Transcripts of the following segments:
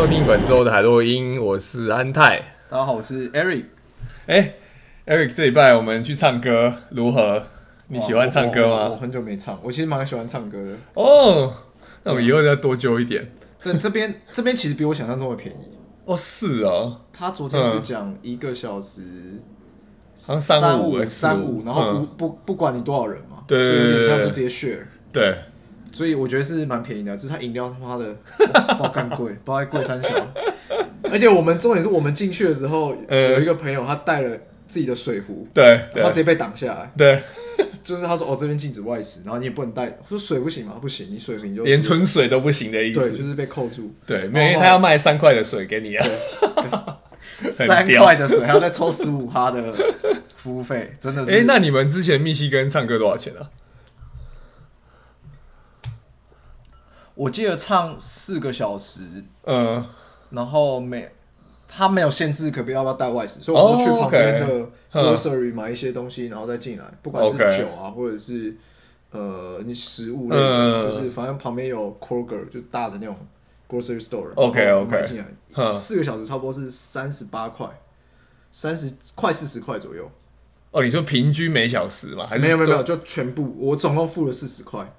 收听本周的海洛因，我是安泰。大家好，我是 Eric。哎，Eric，这礼拜我们去唱歌如何？你喜欢唱歌吗？我，很久没唱，我其实蛮喜欢唱歌的。哦，那我们以后要多揪一点。但这边这边其实比我想象中的便宜。哦，是哦。他昨天是讲一个小时三五三五，然后不不不管你多少人嘛，对，所以有点像就直接 share。对。所以我觉得是蛮便宜的，只是他饮料他妈的 爆干贵，爆干贵三小。而且我们重点是我们进去的时候，呃有一个朋友他带了自己的水壶，对，他直接被挡下来。对，就是他说哦，这边禁止外食，然后你也不能带。我说水不行吗？不行，你水瓶就连纯水都不行的意思。对，就是被扣住。对，因为他要卖三块的水给你啊，三块的水还要再抽十五趴的服务费，真的是。哎，那你们之前密西根唱歌多少钱啊？我记得唱四个小时，嗯，然后没他没有限制，可不要不要带外食，所以我们去旁边的 grocery 买一些东西，然后再进来，不管是酒啊，或者是呃你食物类的，就是反正旁边有 Kroger 就大的那种 grocery store，OK OK 买进来，四个小时差不多是三十八块，三十快四十块左右。哦，你说平均每小时吗？还是没有没有没有，就全部我总共付了四十块。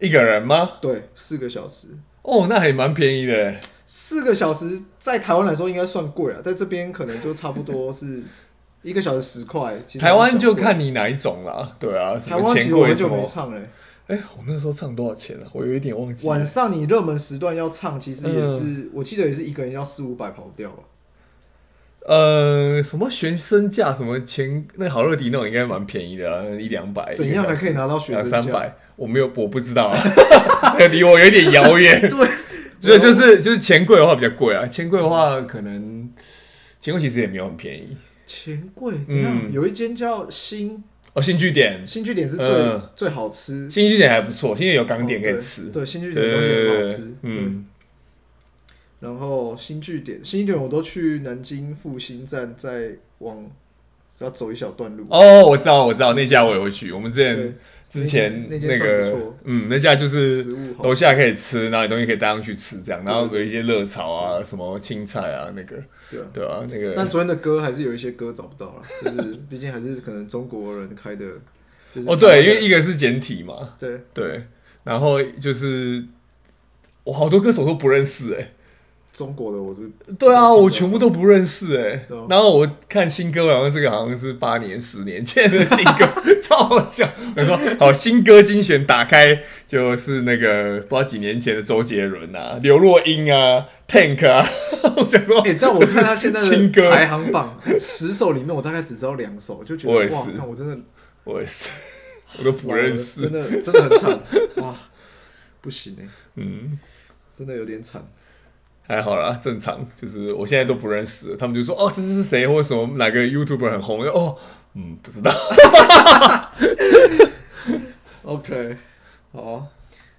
一个人吗？对，四个小时。哦，那还蛮便宜的。四个小时在台湾来说应该算贵啊，在这边可能就差不多是 一个小时十块。台湾就看你哪一种啦。对啊，台湾其实我很久没唱嘞。哎、欸，我那时候唱多少钱了？我有一点忘记。晚上你热门时段要唱，其实也是，嗯、我记得也是一个人要四五百跑掉吧。呃，什么学生价？什么钱？那好乐迪那种应该蛮便宜的啊，一两百。怎样还可以拿到学生价？两三百？我没有，我不知道啊，离我有点遥远。对，所以就是就是钱柜的话比较贵啊，钱柜的话可能钱柜其实也没有很便宜。钱柜？嗯，有一间叫新哦新据点，新据点是最最好吃。新据点还不错，新据点有港点可以吃。对，新据点东西很好吃。嗯。然后新据点，新据点我都去南京复兴站，再往要走一小段路。哦，我知道，我知道那家我也会去。我们之前之前那个嗯，那家就是楼下可以吃，然后你东西可以带上去吃，这样。然后有一些热炒啊，什么青菜啊，那个对对啊，那个。但昨天的歌还是有一些歌找不到了，就是毕竟还是可能中国人开的。哦，对，因为一个是简体嘛，对对，然后就是我好多歌手都不认识哎。中国的我是对啊，我全部都不认识哎。然后我看新歌，好像这个好像是八年、十年前的新歌，超好笑。我说好，新歌精选打开就是那个不知道几年前的周杰伦啊、刘若英啊、Tank 啊。我想说，哎，但我看他现在新歌排行榜十首里面，我大概只知道两首，就觉得哇，看我真的，我也是，我都不认识，真的真的很惨哇，不行哎，嗯，真的有点惨。还好啦，正常。就是我现在都不认识，他们就说哦，这是谁，或者什么哪个 YouTuber 很红？哦，嗯，不知道。OK，好。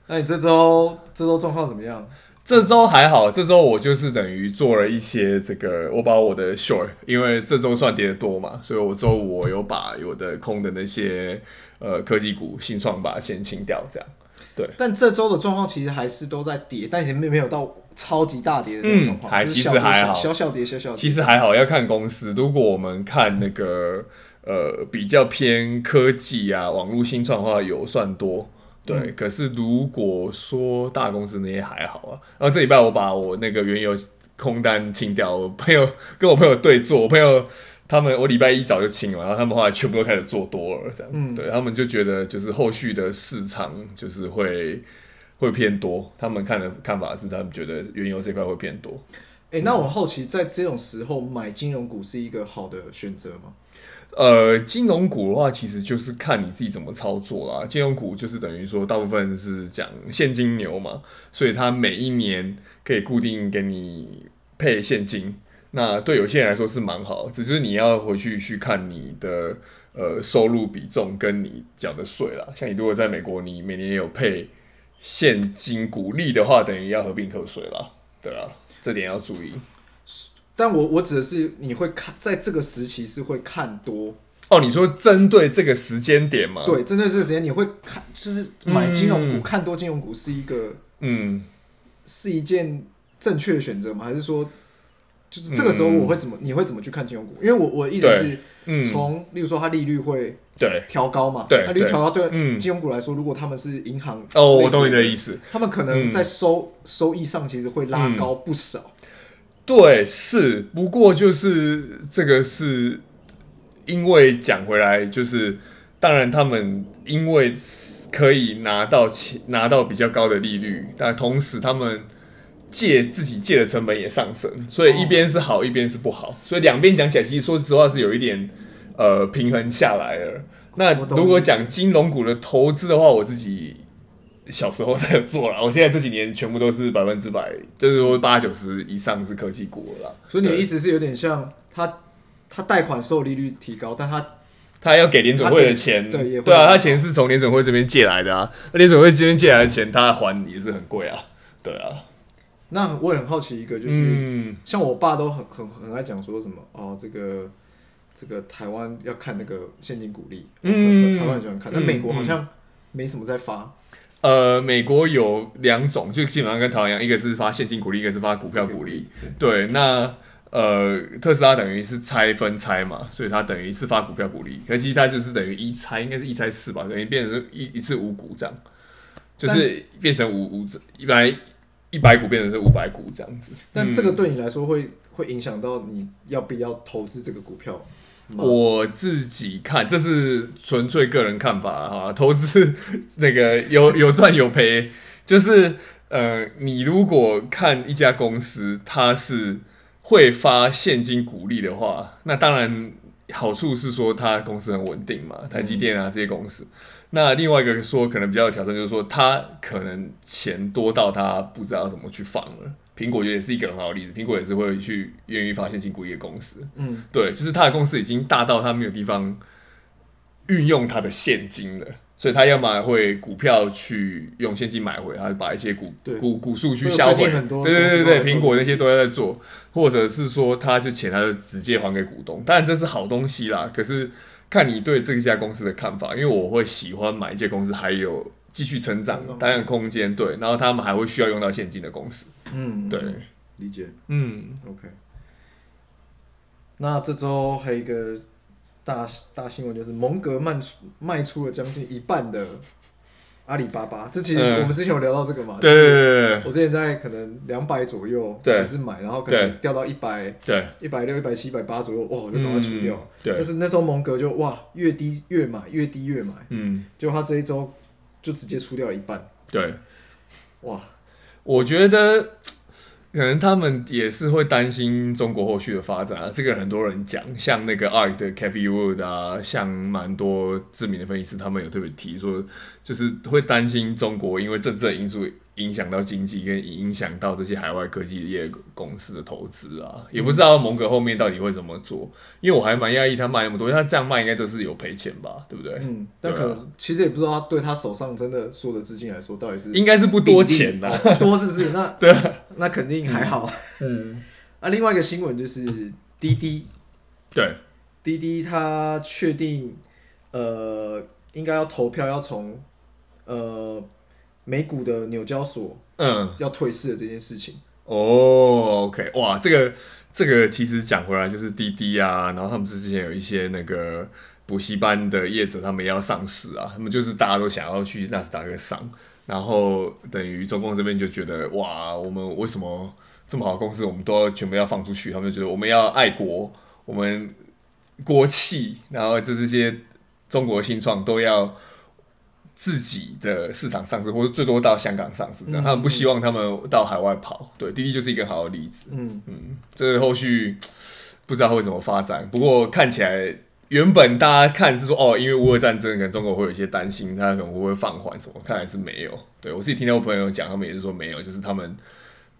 那你这周这周状况怎么样？这周还好，这周我就是等于做了一些这个，我把我的 short，因为这周算跌得多嘛，所以我周五我有把有的空的那些呃科技股、新创把它先清掉，这样。对。但这周的状况其实还是都在跌，但也没没有到。超级大跌的那种还其实还好，小小跌，小小跌。其实还好，要看公司。如果我们看那个呃比较偏科技啊、网络新创的话，有算多。对，嗯、可是如果说大公司那些还好啊。然后这礼拜我把我那个原油空单清掉，我朋友跟我朋友对坐，我朋友他们我礼拜一早就清了，然后他们后来全部都开始做多了，这样。嗯，对他们就觉得就是后续的市场就是会。会偏多，他们看的看法是，他们觉得原油这块会偏多。哎、欸，那我好奇，在这种时候买金融股是一个好的选择吗？呃，金融股的话，其实就是看你自己怎么操作啦。金融股就是等于说，大部分是讲现金流嘛，所以它每一年可以固定给你配现金。那对有些人来说是蛮好，只是你要回去去看你的呃收入比重跟你缴的税啦。像你如果在美国，你每年有配。现金股利的话，等于要合并课税了，对啊，这点要注意。但我我指的是你会看，在这个时期是会看多哦。你说针对这个时间点吗？对，针对这个时间你会看，就是买金融股、嗯、看多金融股是一个，嗯，是一件正确的选择吗？还是说，就是这个时候我会怎么？嗯、你会怎么去看金融股？因为我我的意思是，从、嗯、例如说它利率会对调高嘛，对，它利率调高对金融股来说，如果他们是银行哦，我懂你的意思，他们可能在收、嗯、收益上其实会拉高不少。嗯、对，是，不过就是这个是因为讲回来，就是当然他们因为可以拿到钱，拿到比较高的利率，但同时他们。借自己借的成本也上升，所以一边是好，一边是不好，所以两边讲起来，其实说实话是有一点呃平衡下来了。那如果讲金融股的投资的话，我自己小时候才有做了，我现在这几年全部都是百分之百，就是说八九十以上是科技股了。所以你的意思是有点像他他贷款受利率提高，但他他要给联准会的钱，对对啊，他钱是从联准会这边借来的啊，联准会这边借来的钱，他还也是很贵啊，对啊。那我也很好奇一个，就是、嗯、像我爸都很很很爱讲说什么哦，这个这个台湾要看那个现金股利，嗯，台湾很喜欢看，但美国好像没什么在发。呃，美国有两种，就基本上跟台湾一样，一个是发现金股利，一个是发股票股利。对，那呃，特斯拉等于是拆分拆嘛，所以它等于是发股票股利，可其实它就是等于一拆，应该是一拆四吧，等于变成一一次五股这样，就是变成五五一百。一百股变成是五百股这样子，但这个对你来说会会影响到你要不要投资这个股票？我自己看，这是纯粹个人看法哈。投资那个有 有赚有赔，就是呃，你如果看一家公司它是会发现金股利的话，那当然好处是说它公司很稳定嘛，台积电啊这些公司。那另外一个说可能比较有挑战，就是说他可能钱多到他不知道怎么去放了。苹果也是一个很好的例子，苹果也是会去愿意发现金股利的公司。嗯，对，就是他的公司已经大到他没有地方运用他的现金了，所以他要么会股票去用现金买回，他把一些股股股数去销毁。对对对对，苹果那些都在做，或者是说他就钱他就直接还给股东，当然这是好东西啦，可是。看你对这家公司的看法，因为我会喜欢买一些公司还有继续成长、当然空间，对，然后他们还会需要用到现金的公司，嗯，对，理解，嗯，OK。那这周还有一个大大新闻，就是蒙格卖出卖出了将近一半的。阿里巴巴，这其实我们之前有聊到这个嘛？对对对，我之前在可能两百左右也是买，然后可能掉到一百，对，一百六、一百七、一百八左右，哇，我就赶快出掉。对，但是那时候蒙格就哇，越低越买，越低越买。嗯，结果他这一周就直接出掉了一半。对，哇，我觉得。可能他们也是会担心中国后续的发展啊，这个很多人讲，像那个 ARK 的 Wood 啊，像蛮多知名的分析师，他们有特别提说，就是会担心中国因为政治因素。影响到经济，跟影响到这些海外科技业公司的投资啊，也不知道蒙格后面到底会怎么做，因为我还蛮讶异他卖那么多，因为他这样卖应该都是有赔钱吧，对不对？嗯，但可能其实也不知道他对他手上真的所有的资金来说，到底是应该是不多钱啦，哦，多是不是？那 对，那肯定还好。嗯，嗯。啊，另外一个新闻就是滴滴，对，滴滴它确定，呃，应该要投票要从，呃。美股的纽交所嗯。要退市的这件事情。哦，OK。哇，这个这个其实讲回来就是滴滴啊，然后他们之前有一些那个补习班的业者，他们也要上市啊，他们就是大家都想要去纳斯达克上，然后等于中共这边就觉得哇，我们为什么这么好的公司，我们都要全部要放出去？他们就觉得我们要爱国，我们国企，然后这这些中国新创都要。自己的市场上市，或者最多到香港上市，这样、嗯、他们不希望他们到海外跑。对，滴滴就是一个好的例子。嗯嗯，这个后续不知道会怎么发展。不过看起来，原本大家看是说，哦，因为乌俄战争，可能中国会有一些担心，他可能会不会放缓什么？看来是没有。对，我自己听到我朋友讲，他们也是说没有，就是他们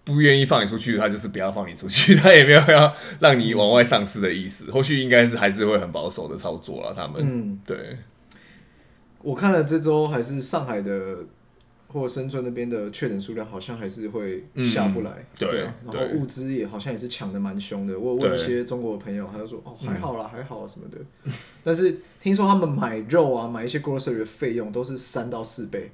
不愿意放你出去，他就是不要放你出去，他也没有要让你往外上市的意思。后续应该是还是会很保守的操作了。他们，嗯，对。我看了这周还是上海的或深圳那边的确诊数量好像还是会下不来，嗯、对，对，然后物资也好像也是抢的蛮凶的。我问一些中国的朋友，他就说哦还好啦，还好什么的。嗯、但是听说他们买肉啊，买一些 grocery 的费用都是三到四倍。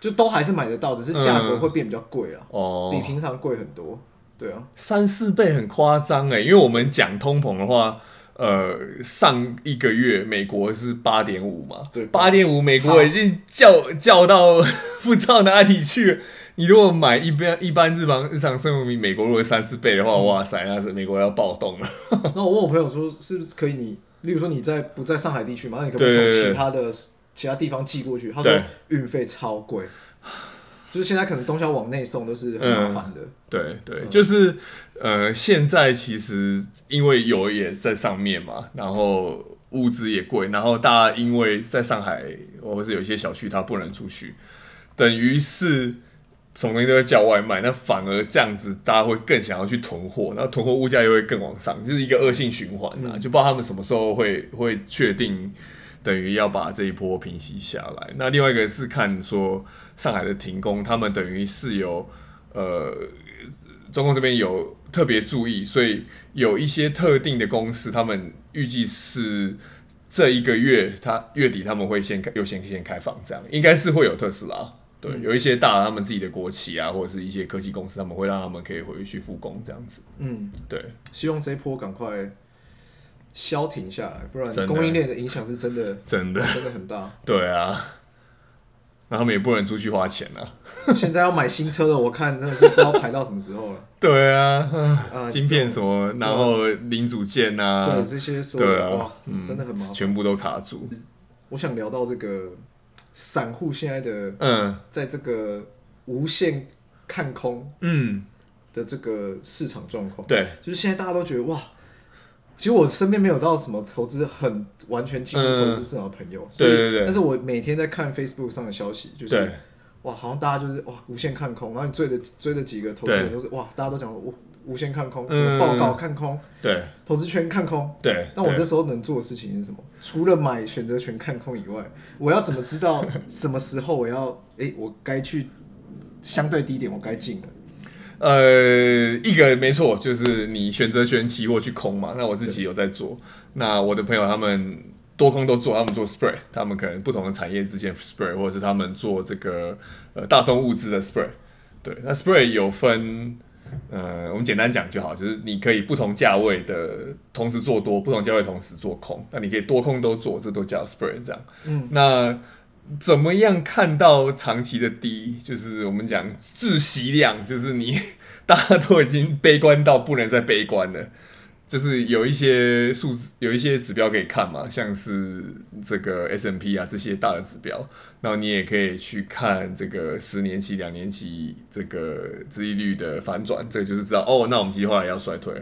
就都还是买得到，只是价格会变比较贵啊，哦，比平常贵很多。对啊，三四倍很夸张哎，因为我们讲通膨的话，呃，上一个月美国是八点五嘛，对，八点五，美国已经叫叫到 不知道哪里去了。你如果买一般一般日常日常生活比，美国如果三四倍的话，嗯、哇塞，那是美国要暴动了。那我问我朋友说，是不是可以你，例如说你在不在上海地区嘛，那你可不可以从其他的其他地方寄过去？他说运费超贵。就是现在可能东西要往内送都是很麻烦的。嗯、对对，嗯、就是呃，现在其实因为油也在上面嘛，然后物资也贵，然后大家因为在上海或者是有一些小区它不能出去，等于是什么东西都在叫外卖，那反而这样子大家会更想要去囤货，然后囤货物价又会更往上，就是一个恶性循环啊，嗯、就不知道他们什么时候会会确定。等于要把这一波平息下来。那另外一个是看说上海的停工，他们等于是有呃，中共这边有特别注意，所以有一些特定的公司，他们预计是这一个月，他月底他们会先开优先先开放，这样应该是会有特斯拉，对，有一些大他们自己的国企啊，或者是一些科技公司，他们会让他们可以回去复工这样子。嗯，对，希望这一波赶快。消停下来，不然供应链的影响是真的，真的真的很大。对啊，那他们也不能出去花钱啊。现在要买新车的，我看真的是不知道排到什么时候了。对啊，啊，晶片什么，然后零组件啊，对这些，对啊，哇，真的很麻烦，全部都卡住。我想聊到这个散户现在的，嗯，在这个无限看空，嗯的这个市场状况，对，就是现在大家都觉得哇。其实我身边没有到什么投资很完全进入投资市场的朋友，对对对。但是我每天在看 Facebook 上的消息，就是哇，好像大家就是哇无限看空，然后你追的追的几个投资人都是哇，大家都讲无无限看空，什么报告看空，对，投资圈看空，对。那我那时候能做的事情是什么？除了买选择权看空以外，我要怎么知道什么时候我要哎，我该去相对低点我该进了？呃，一个没错，就是你选择权期货去空嘛。那我自己有在做，那我的朋友他们多空都做，他们做 spread，他们可能不同的产业之间 spread，或者是他们做这个呃大宗物资的 spread。对，那 spread 有分，呃，我们简单讲就好，就是你可以不同价位的同时做多，不同价位同时做空，那你可以多空都做，这都叫 spread 这样。嗯，那。怎么样看到长期的低？就是我们讲窒息量，就是你 大家都已经悲观到不能再悲观了。就是有一些数字，有一些指标可以看嘛，像是这个 S&P 啊这些大的指标，然后你也可以去看这个十年期、两年期这个殖利率的反转，这个就是知道哦，那我们计划要衰退。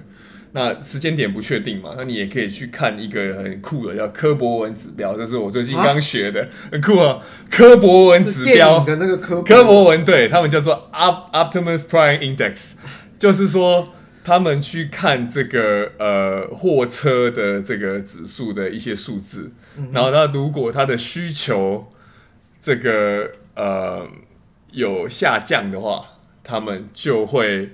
那时间点不确定嘛？那你也可以去看一个很酷的叫柯博文指标，这是我最近刚学的，啊、很酷啊！柯博文指标的那个柯柯博文，对他们叫做 Optimus Prime Index，就是说他们去看这个呃货车的这个指数的一些数字，嗯、然后那如果它的需求这个呃有下降的话，他们就会。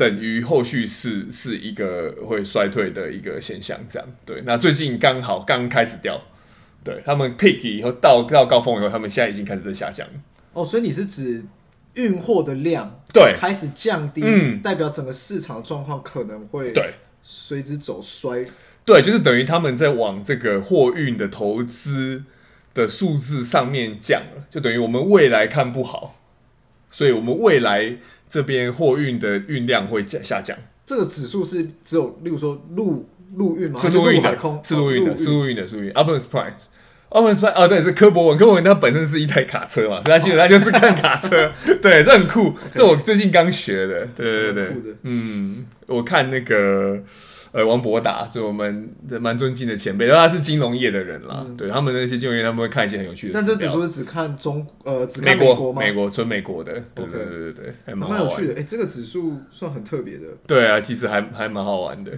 等于后续是是一个会衰退的一个现象，这样对。那最近刚好刚开始掉，对他们 peak 以后到到高峰以后，他们现在已经开始在下降。哦，所以你是指运货的量对开始降低，嗯，代表整个市场状况可能会对随之走衰。对，就是等于他们在往这个货运的投资的数字上面降了，就等于我们未来看不好，所以我们未来。这边货运的运量会下下降。这个指数是只有，例如说陆陆运吗？是陆运的，是陆运的，是陆运的，是陆运。Prime，Optimus Prime，哦，对，是柯博文，柯博文它本身是一台卡车嘛，所以他其实它就是看 卡车。对，这很酷，这我最近刚学的。对对对，嗯，我看那个。呃，王博达就我们蛮尊敬的前辈，他是金融业的人啦。嗯、对他们那些金融业，他们会看一些很有趣的。但这指数是只看中呃，只看美国吗？美国纯美国的。对对对对对，还蛮有趣的。哎、欸，这个指数算很特别的。对啊，其实还还蛮好玩的。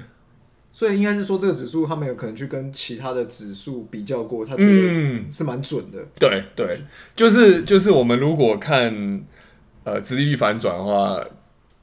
所以应该是说，这个指数他们有可能去跟其他的指数比较过，他觉得是蛮准的。嗯、对对，就是就是我们如果看呃殖利率反转的话。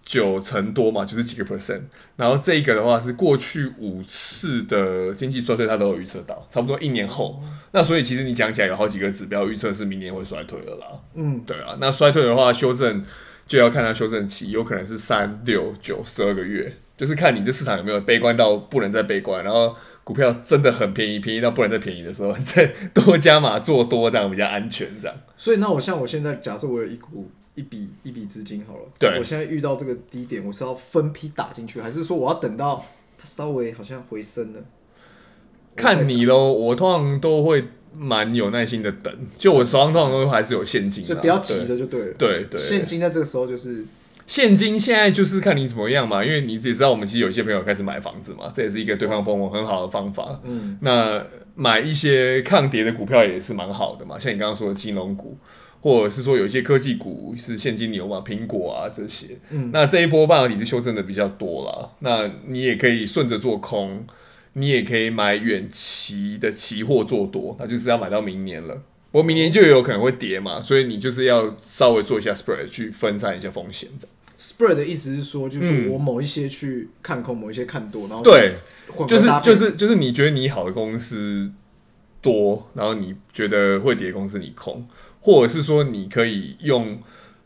九成多嘛，就是几个 percent。然后这个的话是过去五次的经济衰退，它都有预测到，差不多一年后。那所以其实你讲起来有好几个指标预测是明年会衰退的啦。嗯，对啊。那衰退的话，修正就要看它修正期，有可能是三六九十二个月，就是看你这市场有没有悲观到不能再悲观，然后股票真的很便宜，便宜到不能再便宜的时候，再多加码做多，这样比较安全。这样。所以那我像我现在假设我有一股。一笔一笔资金好了，对，我现在遇到这个低点，我是要分批打进去，还是说我要等到它稍微好像回升了？看你喽，我通常都会蛮有耐心的等，就我手上通常都还是有现金，所以不要急着就对了。对对，对，现金在这个时候就是现金，现在就是看你怎么样嘛，因为你也知道我们其实有些朋友开始买房子嘛，这也是一个对抗泡沫很好的方法。嗯，那买一些抗跌的股票也是蛮好的嘛，像你刚刚说的金融股。或者是说有一些科技股是现金流嘛，苹果啊这些，嗯，那这一波半导体是修正的比较多了，那你也可以顺着做空，你也可以买远期的期货做多，那就是要买到明年了。不过明年就有可能会跌嘛，所以你就是要稍微做一下 spread 去分散一下风险。这样 spread 的意思是说，就是我某一些去看空，某一些看多，然后对，就是就是就是你觉得你好的公司多，然后你觉得会跌公司你空。或者是说，你可以用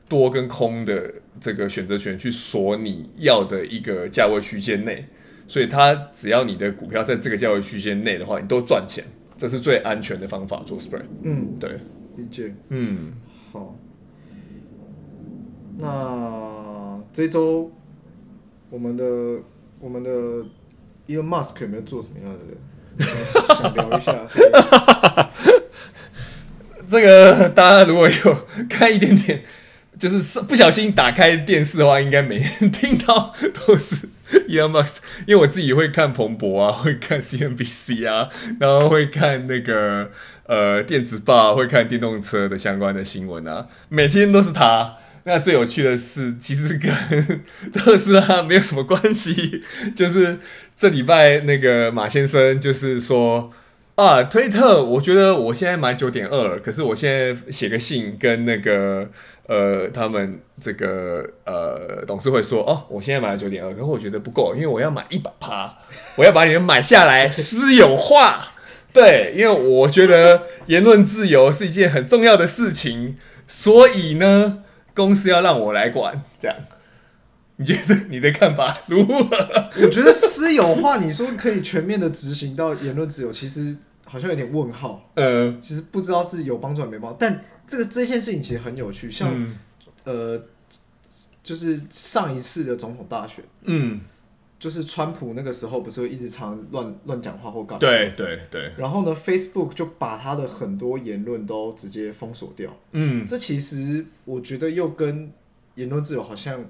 多跟空的这个选择权去锁你要的一个价位区间内，所以它只要你的股票在这个价位区间内的话，你都赚钱，这是最安全的方法做 spread。嗯，对，理解。嗯，好。那这周我们的我们的 Elon Musk 有没有做什么样的？想聊一下。这个大家如果有看一点点，就是不小心打开电视的话，应该每天听到都是 Elon Musk。因为我自己会看彭博啊，会看 CNBC 啊，然后会看那个呃电子报，会看电动车的相关的新闻啊，每天都是他。那最有趣的是，其实跟特斯拉没有什么关系，就是这礼拜那个马先生就是说。啊，推特，我觉得我现在买九点二，可是我现在写个信跟那个呃，他们这个呃董事会说，哦，我现在买了九点二，可是我觉得不够，因为我要买一百趴，我要把你们买下来 私有化，对，因为我觉得言论自由是一件很重要的事情，所以呢，公司要让我来管，这样。你觉得你的看法如何？我觉得私有化，你说可以全面的执行到言论自由，其实好像有点问号。呃，其实不知道是有帮助还没帮助。但这个这件事情其实很有趣，像、嗯、呃，就是上一次的总统大选，嗯，就是川普那个时候不是会一直常乱乱讲话或干嘛？对对对。然后呢，Facebook 就把他的很多言论都直接封锁掉。嗯，这其实我觉得又跟言论自由好像。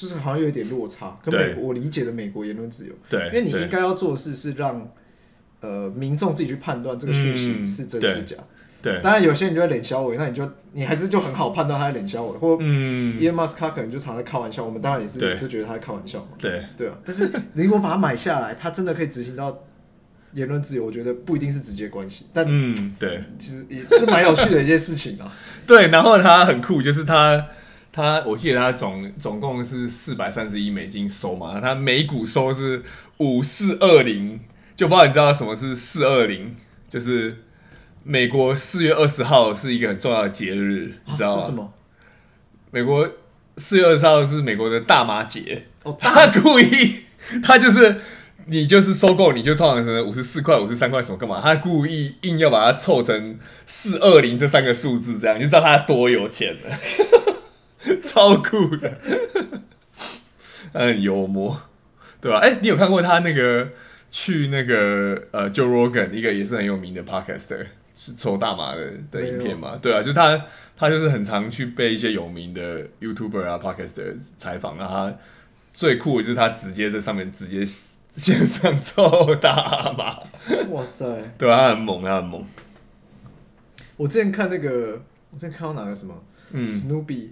就是好像有一点落差，跟美国我理解的美国言论自由，对，因为你应该要做的事是让呃民众自己去判断这个讯息是真是假。对，当然有些人就会冷笑我，那你就你还是就很好判断他在冷笑我，或嗯，Elon Musk 他可能就常在开玩笑，我们当然也是就觉得他在开玩笑嘛。对对啊，但是你如果把它买下来，他真的可以执行到言论自由，我觉得不一定是直接关系，但嗯，对，其实也是蛮有趣的一件事情啊。对，然后他很酷，就是他。他我记得他总总共是四百三十一美金收嘛，他每股收是五四二零，就不知道你知道什么是四二零，就是美国四月二十号是一个很重要的节日，你知道吗？是什么？美国四月二十号是美国的大麻节，哦，他故意，他就是你就是收购，你就通常是五十四块、五十三块什么干嘛？他故意硬要把它凑成四二零这三个数字，这样你就知道他多有钱了。超酷的，很幽默，对吧？哎、欸，你有看过他那个去那个呃，Joe Rogan 一个也是很有名的 Podcaster 是抽大麻的的影片嘛？对啊，就他他就是很常去被一些有名的 YouTuber 啊 Podcaster 采访，啊他最酷的就是他直接在上面直接线上抽大麻，哇塞！对啊，他很猛，他很猛。我之前看那个，我之前看到哪个什么，嗯，Snoopy。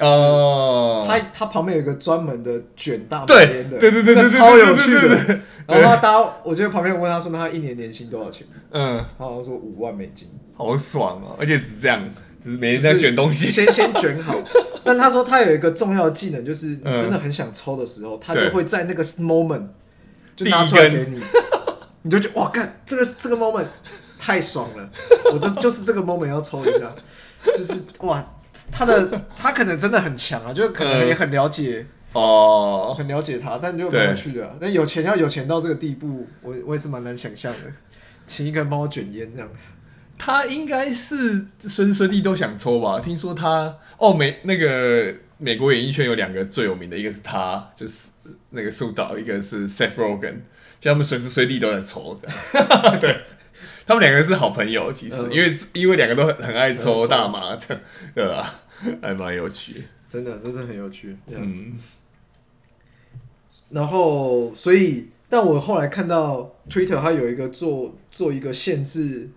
哦，他他旁边有一个专门的卷大麻烟的，对对对对，超有趣的。然后他搭，我觉得旁边问他说，那他一年年薪多少钱？嗯，他好像说五万美金，好爽哦，而且只是这样，只是每天在卷东西，先先卷好，但他说他有一个重要的技能，就是你真的很想抽的时候，嗯、他就会在那个 moment 就拿出来给你，你就觉得哇，干这个这个 moment 太爽了，我这就是这个 moment 要抽一下，就是哇，他的 他可能真的很强啊，就可能也很了解。嗯哦，很了解他，但就蛮有趣的、啊。那有钱要有钱到这个地步，我我也是蛮难想象的。请一个人帮我卷烟这样，他应该是随时随地都想抽吧？听说他哦，美那个美国演艺圈有两个最有名的，一个是他，就是那个苏导，一个是 Seth Rogen，就他们随时随地都在抽这样。对，他们两个是好朋友，其实、嗯、因为因为两个都很很爱抽大麻，这 样对吧？还蛮有趣，真的，真是很有趣。嗯。然后，所以，但我后来看到 Twitter 它有一个做做一个限制，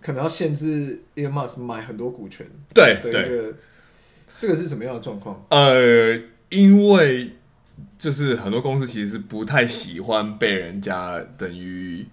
可能要限制 Elon Musk 买很多股权。对对，这个是什么样的状况？呃，因为就是很多公司其实是不太喜欢被人家等于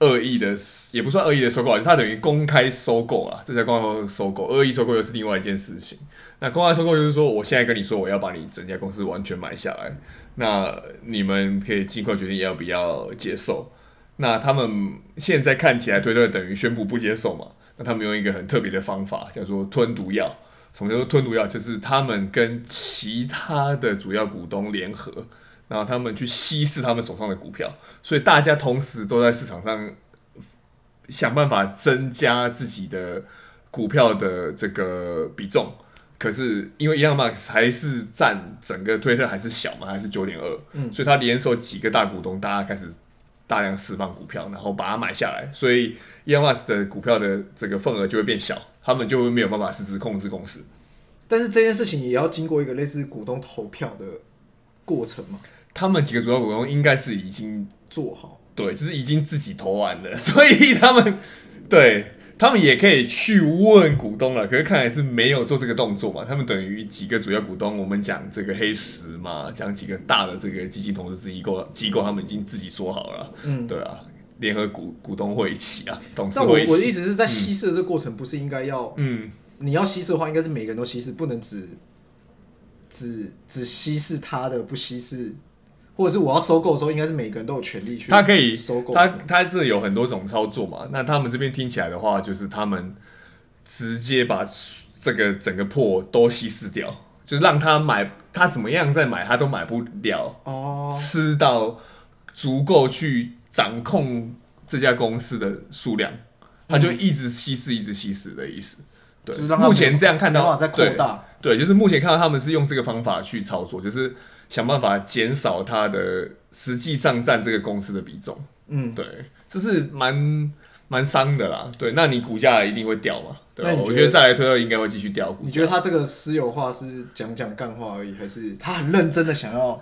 恶意的，也不算恶意的收购，它等于公开收购啊，这叫公开收购。恶意收购又是另外一件事情。那公开收购就是说，我现在跟你说，我要把你整家公司完全买下来。那你们可以尽快决定要不要接受。那他们现在看起来，推特等于宣布不接受嘛？那他们用一个很特别的方法，叫做吞毒药。什么叫做吞毒药？就是他们跟其他的主要股东联合，然后他们去稀释他们手上的股票，所以大家同时都在市场上想办法增加自己的股票的这个比重。可是因为 Elon Musk 还是占整个推特还是小嘛，还是九点二，嗯，所以他联手几个大股东，大家开始大量释放股票，然后把它买下来，所以 Elon Musk 的股票的这个份额就会变小，他们就会没有办法实质控制公司。但是这件事情也要经过一个类似股东投票的过程嘛？他们几个主要股东应该是已经做好，对，就是已经自己投完了，所以他们对。他们也可以去问股东了，可是看来是没有做这个动作嘛。他们等于几个主要股东，我们讲这个黑石嘛，讲几个大的这个基金投资机构机构，他们已经自己说好了，嗯，对啊，联合股股东会一起啊，董事会一起。但我我的意思是在稀释的这个过程，不是应该要，嗯，你要稀释的话，应该是每个人都稀释，不能只只只稀释他的，不稀释。或者是我要收购的时候，应该是每个人都有权利去。他可以收购，他他这有很多种操作嘛。那他们这边听起来的话，就是他们直接把这个整个破都稀释掉，就是让他买，他怎么样再买，他都买不了哦，吃到足够去掌控这家公司的数量，他就一直稀释，一直稀释的意思。对，目前这样看到，对，对，就是目前看到他们是用这个方法去操作，就是。想办法减少它的实际上占这个公司的比重，嗯，对，这是蛮蛮伤的啦。对，那你股价一定会掉嘛？对，我觉得再来推特应该会继续掉。你觉得他这个私有化是讲讲干话而已，还是他很认真的想要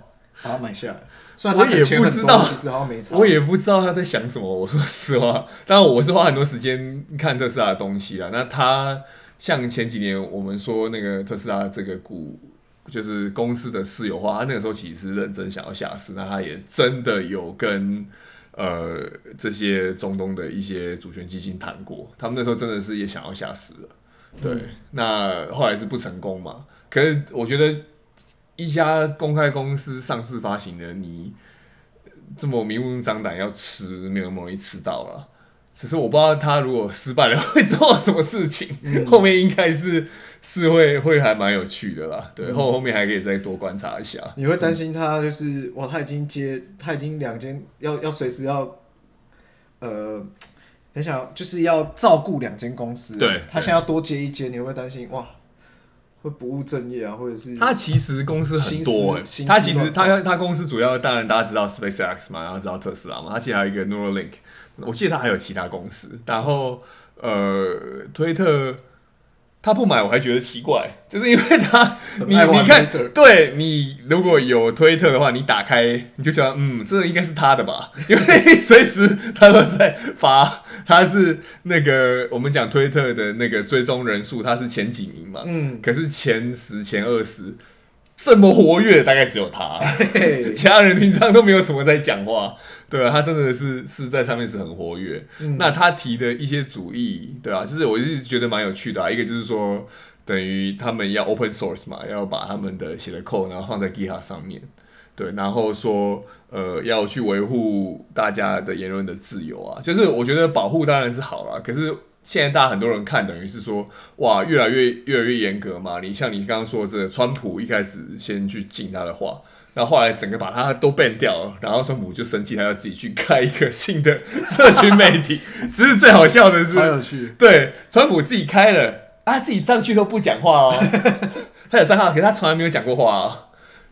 把它买下来？虽然他也不知道，其实好像没差。我也不知道他在想什么。我说实话，当然我是花很多时间看特斯拉的东西啦。那他像前几年我们说那个特斯拉这个股。就是公司的私有化，他那个时候其实是认真想要下市，那他也真的有跟呃这些中东的一些主权基金谈过，他们那时候真的是也想要下市了，对，嗯、那后来是不成功嘛。可是我觉得一家公开公司上市发行的，你这么明目张胆要吃，没有那么容易吃到了。只是我不知道他如果失败了 会做什么事情，嗯、后面应该是是会会还蛮有趣的啦。对，后后面还可以再多观察一下。你会担心他就是哇，他已经接，他已经两间要要随时要，呃，很想就是要照顾两间公司。对，他现在要多接一间，你会担心哇，会不务正业啊，或者是他其实公司很多、欸，他其实他他公司主要当然大家知道 SpaceX 嘛，然后知道特斯拉嘛，他其实还有一个 Neuralink。我记得他还有其他公司，然后呃，推特他不买我还觉得奇怪，就是因为他你你看，对你如果有推特的话，你打开你就想，嗯，这应该是他的吧，因为随时他都在发，他是那个我们讲推特的那个追踪人数，他是前几名嘛，嗯，可是前十前二十。这么活跃，大概只有他，其他人平常都没有什么在讲话，对啊，他真的是是在上面是很活跃。嗯、那他提的一些主意，对啊，就是我一直觉得蛮有趣的、啊。一个就是说，等于他们要 open source 嘛，要把他们的写的 code 然后放在 GitHub 上面，对，然后说呃要去维护大家的言论的自由啊，就是我觉得保护当然是好啦，可是现在大家很多人看等于是说哇越来越越来越严格嘛，你像你刚刚说的这个川普一开始先去禁他的话。然后后来整个把他都 ban 掉了，然后川普就生气，他要自己去开一个新的社群媒体。其实最好笑的是，超有趣。对，川普自己开了，啊，自己上去都不讲话哦。他有账号，可是他从来没有讲过话哦。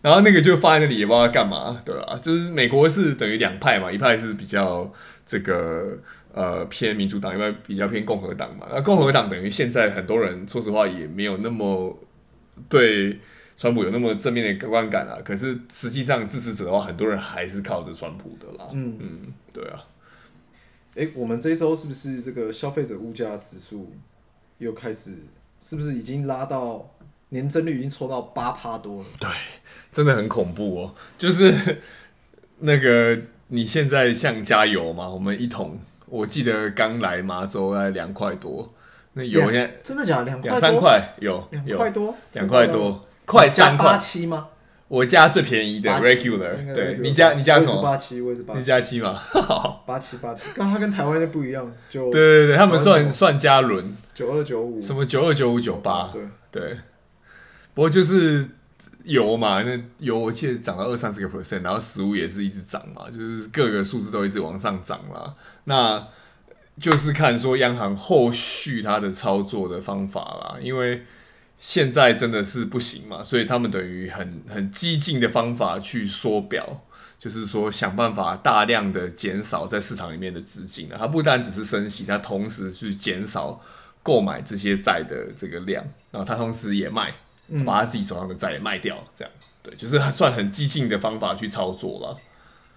然后那个就放在那里，也不知道干嘛，对吧？就是美国是等于两派嘛，一派是比较这个呃偏民主党，一派比较偏共和党嘛。那共和党等于现在很多人说实话也没有那么对。川普有那么正面的观感啊，可是实际上支持者的话，很多人还是靠着川普的啦。嗯嗯，对啊。哎、欸，我们这一周是不是这个消费者物价指数又开始？是不是已经拉到年增率已经抽到八趴多了？对，真的很恐怖哦。就是那个你现在像加油嘛，我们一桶，我记得刚来麻州才两块多，那油现在真的假的？两两三块有两块多，两块多。快三块八七吗？我家最便宜的 regular，对，你家你家什么？八七，我也是八七。你加七吗？八七八七，刚它跟台湾的不一样，就对对对，他们算算加仑，九二九五，什么九二九五九八，对对。不过就是油嘛，那油我记得涨到二三十个 percent，然后食物也是一直涨嘛，就是各个数字都一直往上涨啦。那就是看说央行后续它的操作的方法啦，因为。现在真的是不行嘛，所以他们等于很很激进的方法去缩表，就是说想办法大量的减少在市场里面的资金啊。它不单只是升息，它同时去减少购买这些债的这个量，然后它同时也卖，把他自己手上的债也卖掉，这样对，就是算很激进的方法去操作了，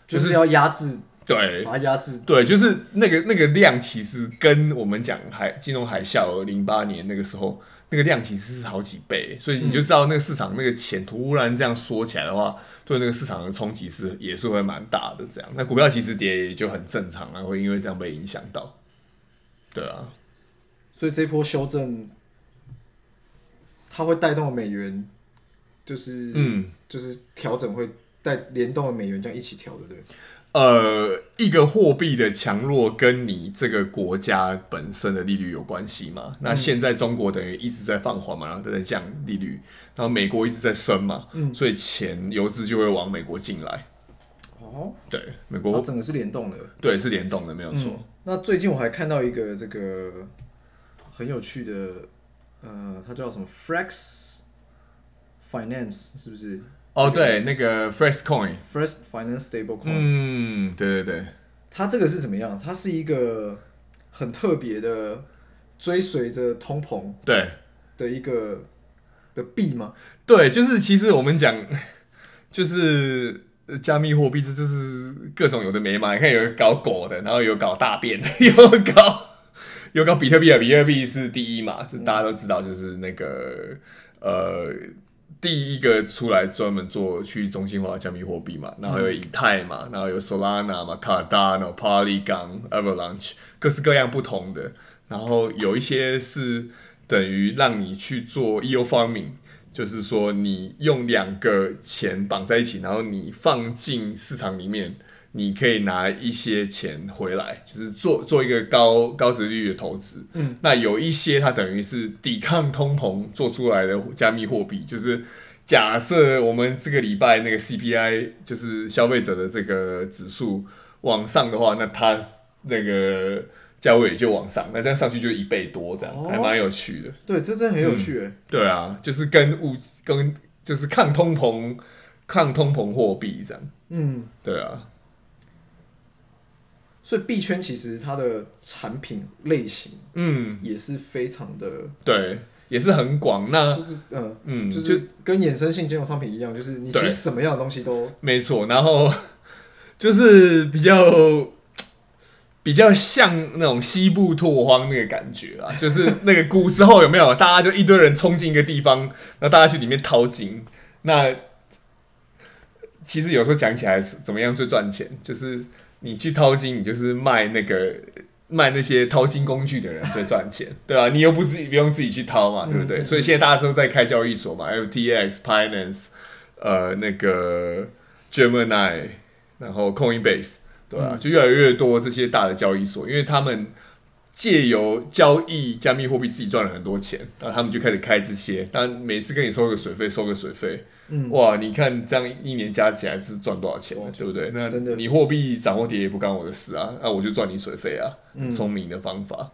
就是要压制，对，把它压制，对，就是那个那个量其实跟我们讲海金融海啸零八年那个时候。那个量其实是好几倍，所以你就知道那个市场那个钱突然这样缩起来的话，对那个市场的冲击是也是会蛮大的。这样，那股票其实跌也就很正常啊，会因为这样被影响到。对啊，所以这波修正，它会带动美元，就是嗯，就是调整会带联动的美元这样一起调，对不对？呃，一个货币的强弱跟你这个国家本身的利率有关系嘛？那现在中国等于一直在放缓嘛，然后都在降利率，然后美国一直在升嘛，嗯，所以钱游资就会往美国进来。哦，对，美国整个是联动的，对，是联动的，没有错。嗯。那最近我还看到一个这个很有趣的，呃，它叫什么？Flex Finance 是不是？哦，对，那个 Fresh Coin，Fresh Finance Stable Coin，嗯，对对对，它这个是怎么样？它是一个很特别的追随着通膨对的一个的币吗？对，就是其实我们讲就是加密货币，这就是各种有的没嘛。你看有搞狗的，然后有搞大便的，有搞有搞比特币啊，比特币是第一嘛，这大家都知道，就是那个呃。第一个出来专门做去中心化加密货币嘛，然后有以太嘛，然后有 Solana 嘛，Cardano、Polygon、Avalanche，各式各样不同的。然后有一些是等于让你去做 EO farming，就是说你用两个钱绑在一起，然后你放进市场里面。你可以拿一些钱回来，就是做做一个高高值率的投资。嗯，那有一些它等于是抵抗通膨做出来的加密货币，就是假设我们这个礼拜那个 CPI 就是消费者的这个指数往上的话，那它那个价位也就往上，那这样上去就一倍多，这样、哦、还蛮有趣的。对，这真的很有趣。对啊，就是跟物跟就是抗通膨抗通膨货币这样。嗯，对啊。所以币圈其实它的产品类型，嗯，也是非常的对，也是很广。那就是嗯嗯，就是跟衍生性金融商品一样，就是你其实什么样的东西都没错。然后就是比较比较像那种西部拓荒那个感觉啊，就是那个古时候有没有？大家就一堆人冲进一个地方，然后大家去里面淘金。那其实有时候讲起来是怎么样最赚钱，就是。你去淘金，你就是卖那个卖那些淘金工具的人最赚钱，对啊，你又不自己不用自己去掏嘛，对不对？嗯、所以现在大家都在开交易所嘛，FTX、Binance，呃，那个 Gemini，然后 Coinbase，对啊，就越来越多这些大的交易所，因为他们借由交易加密货币自己赚了很多钱，然后他们就开始开这些，但每次跟你收个水费，收个水费。嗯、哇，你看这样一年加起来是赚多少钱，对不对？那真的你货币涨或跌也不干我的事啊，那我就赚你水费啊。聪、嗯、明的方法。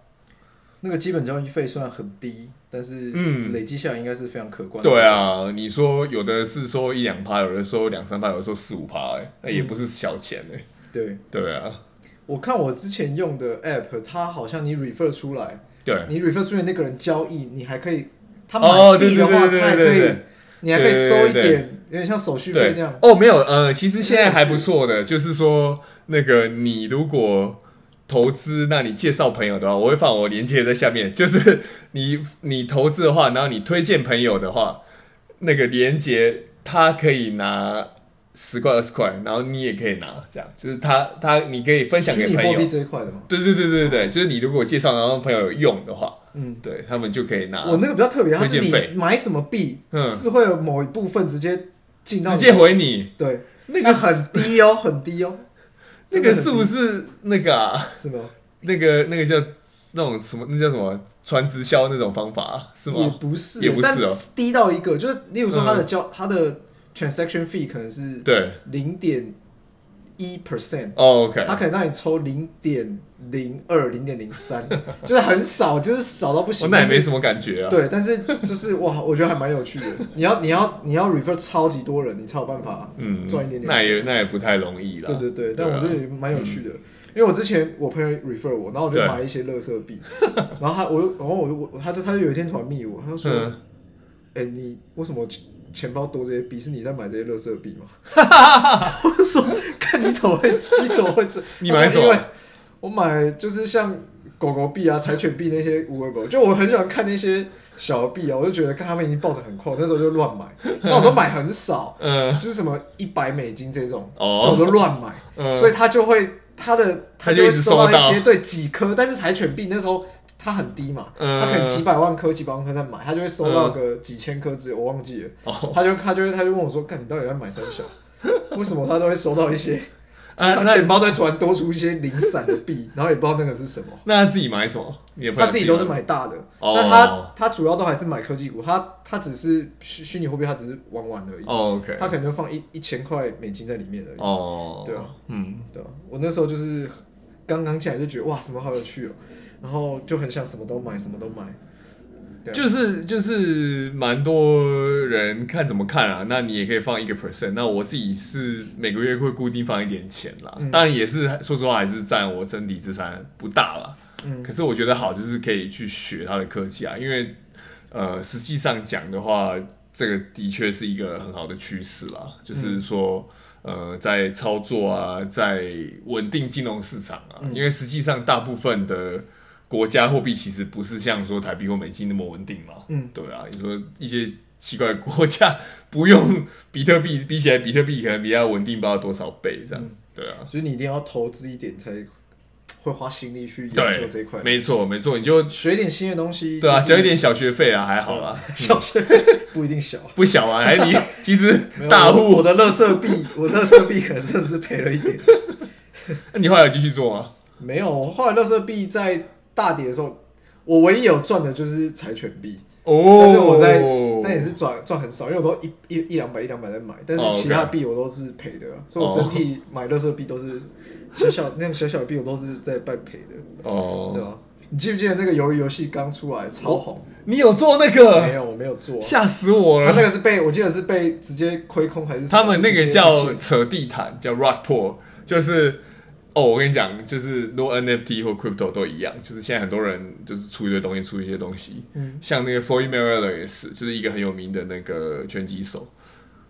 那个基本交易费虽然很低，但是嗯，累积下来应该是非常可观的。对啊，你说有的是说一两趴，有的说两三趴，有的说四五趴，哎，那也不是小钱哎、欸。对对啊，我看我之前用的 app，它好像你 refer 出来，对，你 refer 出来那个人交易，你还可以，他买币的话，他还可以。你还可以收一点，对对对对，有点像手续费那样。哦，没有，呃，其实现在还不错的，就是说，那个你如果投资，那你介绍朋友的话，我会放我链接在下面。就是你你投资的话，然后你推荐朋友的话，那个链接他可以拿十块二十块，然后你也可以拿，这样就是他他你可以分享给朋友。这一块的吗？对对对对对，就是你如果介绍然后朋友有用的话。嗯，对他们就可以拿。我那个比较特别，它是你买什么币，嗯，是会有某一部分直接进到直接回你。对，那个很低哦，很低哦。那个是不是那个啊？是吗？那个那个叫那种什么？那叫什么？传直销那种方法是吗？也不是，也不是哦。低到一个，就是例如说他的交他的 transaction fee 可能是对零点一 percent。哦，OK，他可能让你抽零点。零二零点零三，就是很少，就是少到不行。我那也没什么感觉啊。对，但是就是哇，我觉得还蛮有趣的。你要你要你要 refer 超级多人，你才有办法嗯赚一点点。那也那也不太容易啦。对对对，但我觉得也蛮有趣的，因为我之前我朋友 refer 我，然后我就买一些乐色币，然后他我又然后我就我他就他就有一天突然密我，他就说，哎，你为什么钱包多这些币？是你在买这些乐色币吗？我说，看你怎么会 你怎么会这？你买什么？我买就是像狗狗币啊、柴犬币那些无为狗，就我很喜欢看那些小币啊，我就觉得看他们已经抱着很快，那时候就乱买，那我都买很少，嗯，就是什么一百美金这种，哦，我都乱买，嗯，所以他就会他的他就会收到一些对几颗，但是柴犬币那时候它很低嘛，嗯，他可能几百万颗、几百万颗在买，他就会收到个几千颗只有，我忘记了，哦，他就他就他就问我说，看你到底在买三小，为什么他都会收到一些？他钱包在突然多出一些零散的币，然后也不知道那个是什么。那他自己买什么？他自己都是买大的，但他他主要都还是买科技股。他他只是虚虚拟货币，他只是玩玩而已。OK，他可能就放一一千块美金在里面而已。哦，对啊，嗯，对啊。我那时候就是刚刚起来就觉得哇，什么好有趣哦，然后就很想什么都买，什么都买。就是就是蛮多人看怎么看啊？那你也可以放一个 percent。那我自己是每个月会固定放一点钱啦。嗯、当然也是说实话，还是占我整体资产不大啦。嗯。可是我觉得好，就是可以去学它的科技啊，因为呃，实际上讲的话，这个的确是一个很好的趋势啦。就是说，呃，在操作啊，在稳定金融市场啊，嗯、因为实际上大部分的。国家货币其实不是像说台币或美金那么稳定嘛？嗯，对啊，你说一些奇怪的国家不用 比特币，比起来比特币可能比较稳定，不知道多少倍这样。嗯、对啊，就是你一定要投资一点才会花心力去研究这一块。没错，没错，你就学一点新的东西。对啊，交一点小学费啊，还好啦。小学费不一定小，不小啊。哎，你 其实大户，我的乐色币，我乐色币可能真的是赔了一点。那你后来继续做吗？没有，后来乐色币在。大跌的时候，我唯一有赚的就是柴犬币，哦，但是我在，但也是赚赚很少，因为我都一一一两百一两百在买，但是其他币我都是赔的，所以我整体买乐色币都是小小那种小小的币，我都是在半赔的，哦，对吧？你记不记得那个鱿鱼游戏刚出来超红？你有做那个？没有，我没有做，吓死我了！他那个是被我记得是被直接亏空还是？他们那个叫扯地毯，叫 rock p o o l 就是。哦，我跟你讲，就是如果 NFT 或 Crypto 都一样，就是现在很多人就是出一堆东西，出一些东西。嗯，像那个 Floyd Mayweather 也是，就是一个很有名的那个拳击手，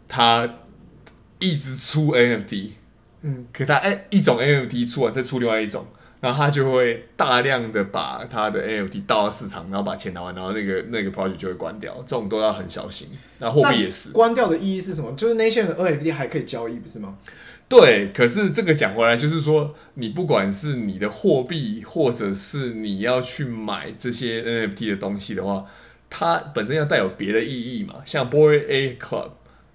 他一直出 NFT，嗯，可他哎一种 NFT 出完再出另外一种，然后他就会大量的把他的 NFT 倒到市场，然后把钱拿完，然后那个那个 project 就会关掉，这种都要很小心。然后货币也是，关掉的意义是什么？就是那些人的 NFT 还可以交易，不是吗？对，可是这个讲回来就是说，你不管是你的货币，或者是你要去买这些 NFT 的东西的话，它本身要带有别的意义嘛。像 Boy A Club、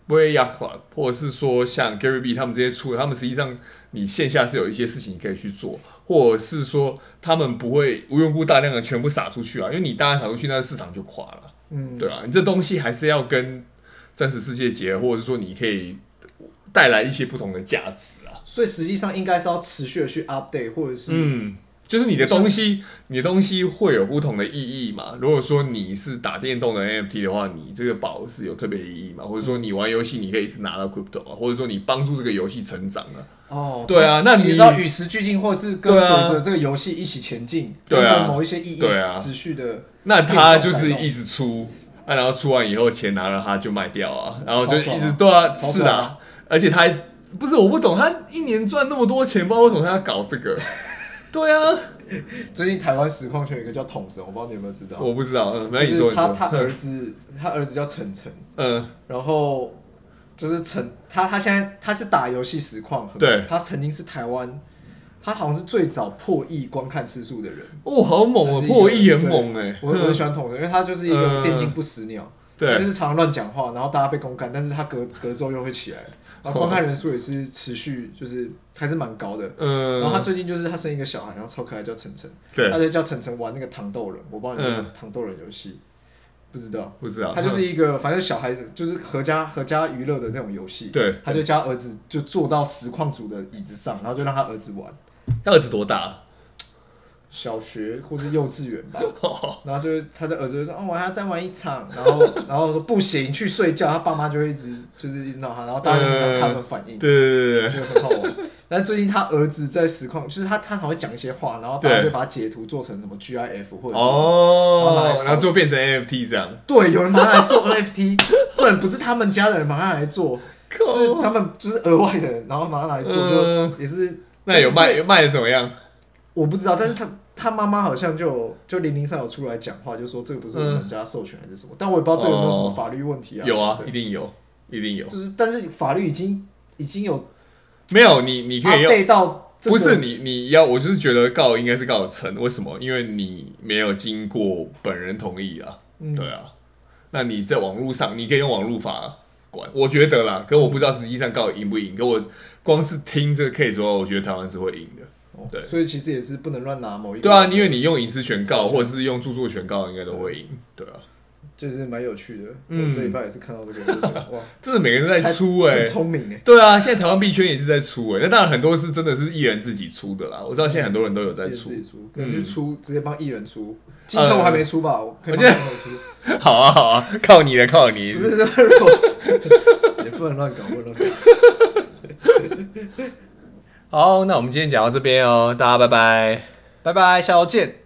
Boy y a Club，或者是说像 Gary B 他们这些出的，他们实际上你线下是有一些事情你可以去做，或者是说他们不会无缘无故大量的全部撒出去啊，因为你大量撒出去，那个市场就垮了。嗯，对啊，你这东西还是要跟真实世界结，或者是说你可以。带来一些不同的价值啊，所以实际上应该是要持续的去 update，或者是嗯，就是你的东西，你的东西会有不同的意义嘛。如果说你是打电动的 NFT 的话，你这个宝是有特别意义嘛？或者说你玩游戏，你可以一直拿到 crypto 啊，或者说你帮助这个游戏成长啊。哦，对啊，那你要与时俱进，或者是跟随着这个游戏一起前进，对啊，某一些意义，对啊，持续的。那他就是一直出，啊，然后出完以后钱拿了他就卖掉啊，然后就一直对啊，是啊。而且他还不是我不懂，他一年赚那么多钱，不知道为什么他要搞这个。对啊，最近台湾实况圈有一个叫统神，我不知道你有没有知道？我不知道，嗯，没你说。他他儿子，他儿子叫晨晨，嗯，然后就是陈他他现在他是打游戏实况，对，他曾经是台湾，他好像是最早破亿观看次数的人。哦，好猛啊，破亿很猛哎！我我很喜欢统神，因为他就是一个电竞不死鸟，对，就是常常乱讲话，然后大家被公干，但是他隔隔周又会起来。然后观看人数也是持续，就是还是蛮高的。嗯。然后他最近就是他生一个小孩，然后超可爱，叫晨晨。对。他就叫晨晨玩那个糖豆人，我不知道你玩糖豆人游戏，不知道。不知道。他就是一个反正小孩子就是合家合家娱乐的那种游戏。对。他就叫儿子就坐到实况组的椅子上，然后就让他儿子玩。他儿子多大？小学或是幼稚园吧，然后就是他的儿子就说：“哦，我还要再玩一场。”然后，然后说：“不行，去睡觉。”他爸妈就会一直就是一直闹他，然后大家就看他们反应，对对对，就很好玩。但最近他儿子在实况，就是他他常会讲一些话，然后大家就把他截图做成什么 GIF 或者是哦，然后就变成 NFT 这样。对，有人拿来做 NFT，虽然不是他们家的人把他来做，是他们就是额外的人，然后马上来做，就也是。那有卖有卖的怎么样？我不知道，但是他。他妈妈好像就就零零三有出来讲话，就说这个不是我们家授权还是什么，嗯、但我也不知道这有没有什么法律问题啊？有啊，一定有，一定有。就是，但是法律已经已经有没有你你可以用到，不是你你要，我就是觉得告应该是告成，为什么？因为你没有经过本人同意啊，嗯、对啊。那你在网络上，你可以用网络法管，我觉得啦，可我不知道实际上告赢不赢。可我光是听这个 case 的话，我觉得台湾是会赢的。对，所以其实也是不能乱拿某一个。对啊，因为你用隐私权告，或者是用著作权告，应该都会赢。对啊，就是蛮有趣的。嗯，这一半也是看到这个，哇，真的每个人都在出哎，聪明哎。对啊，现在台湾币圈也是在出哎，那当然很多是真的是艺人自己出的啦。我知道现在很多人都有在出，自己出可能就出直接帮艺人出。金城我还没出吧？我可以帮出。好啊好啊，靠你了靠你。不是说，也不能乱搞，不能乱搞。好，那我们今天讲到这边哦，大家拜拜，拜拜，下周见。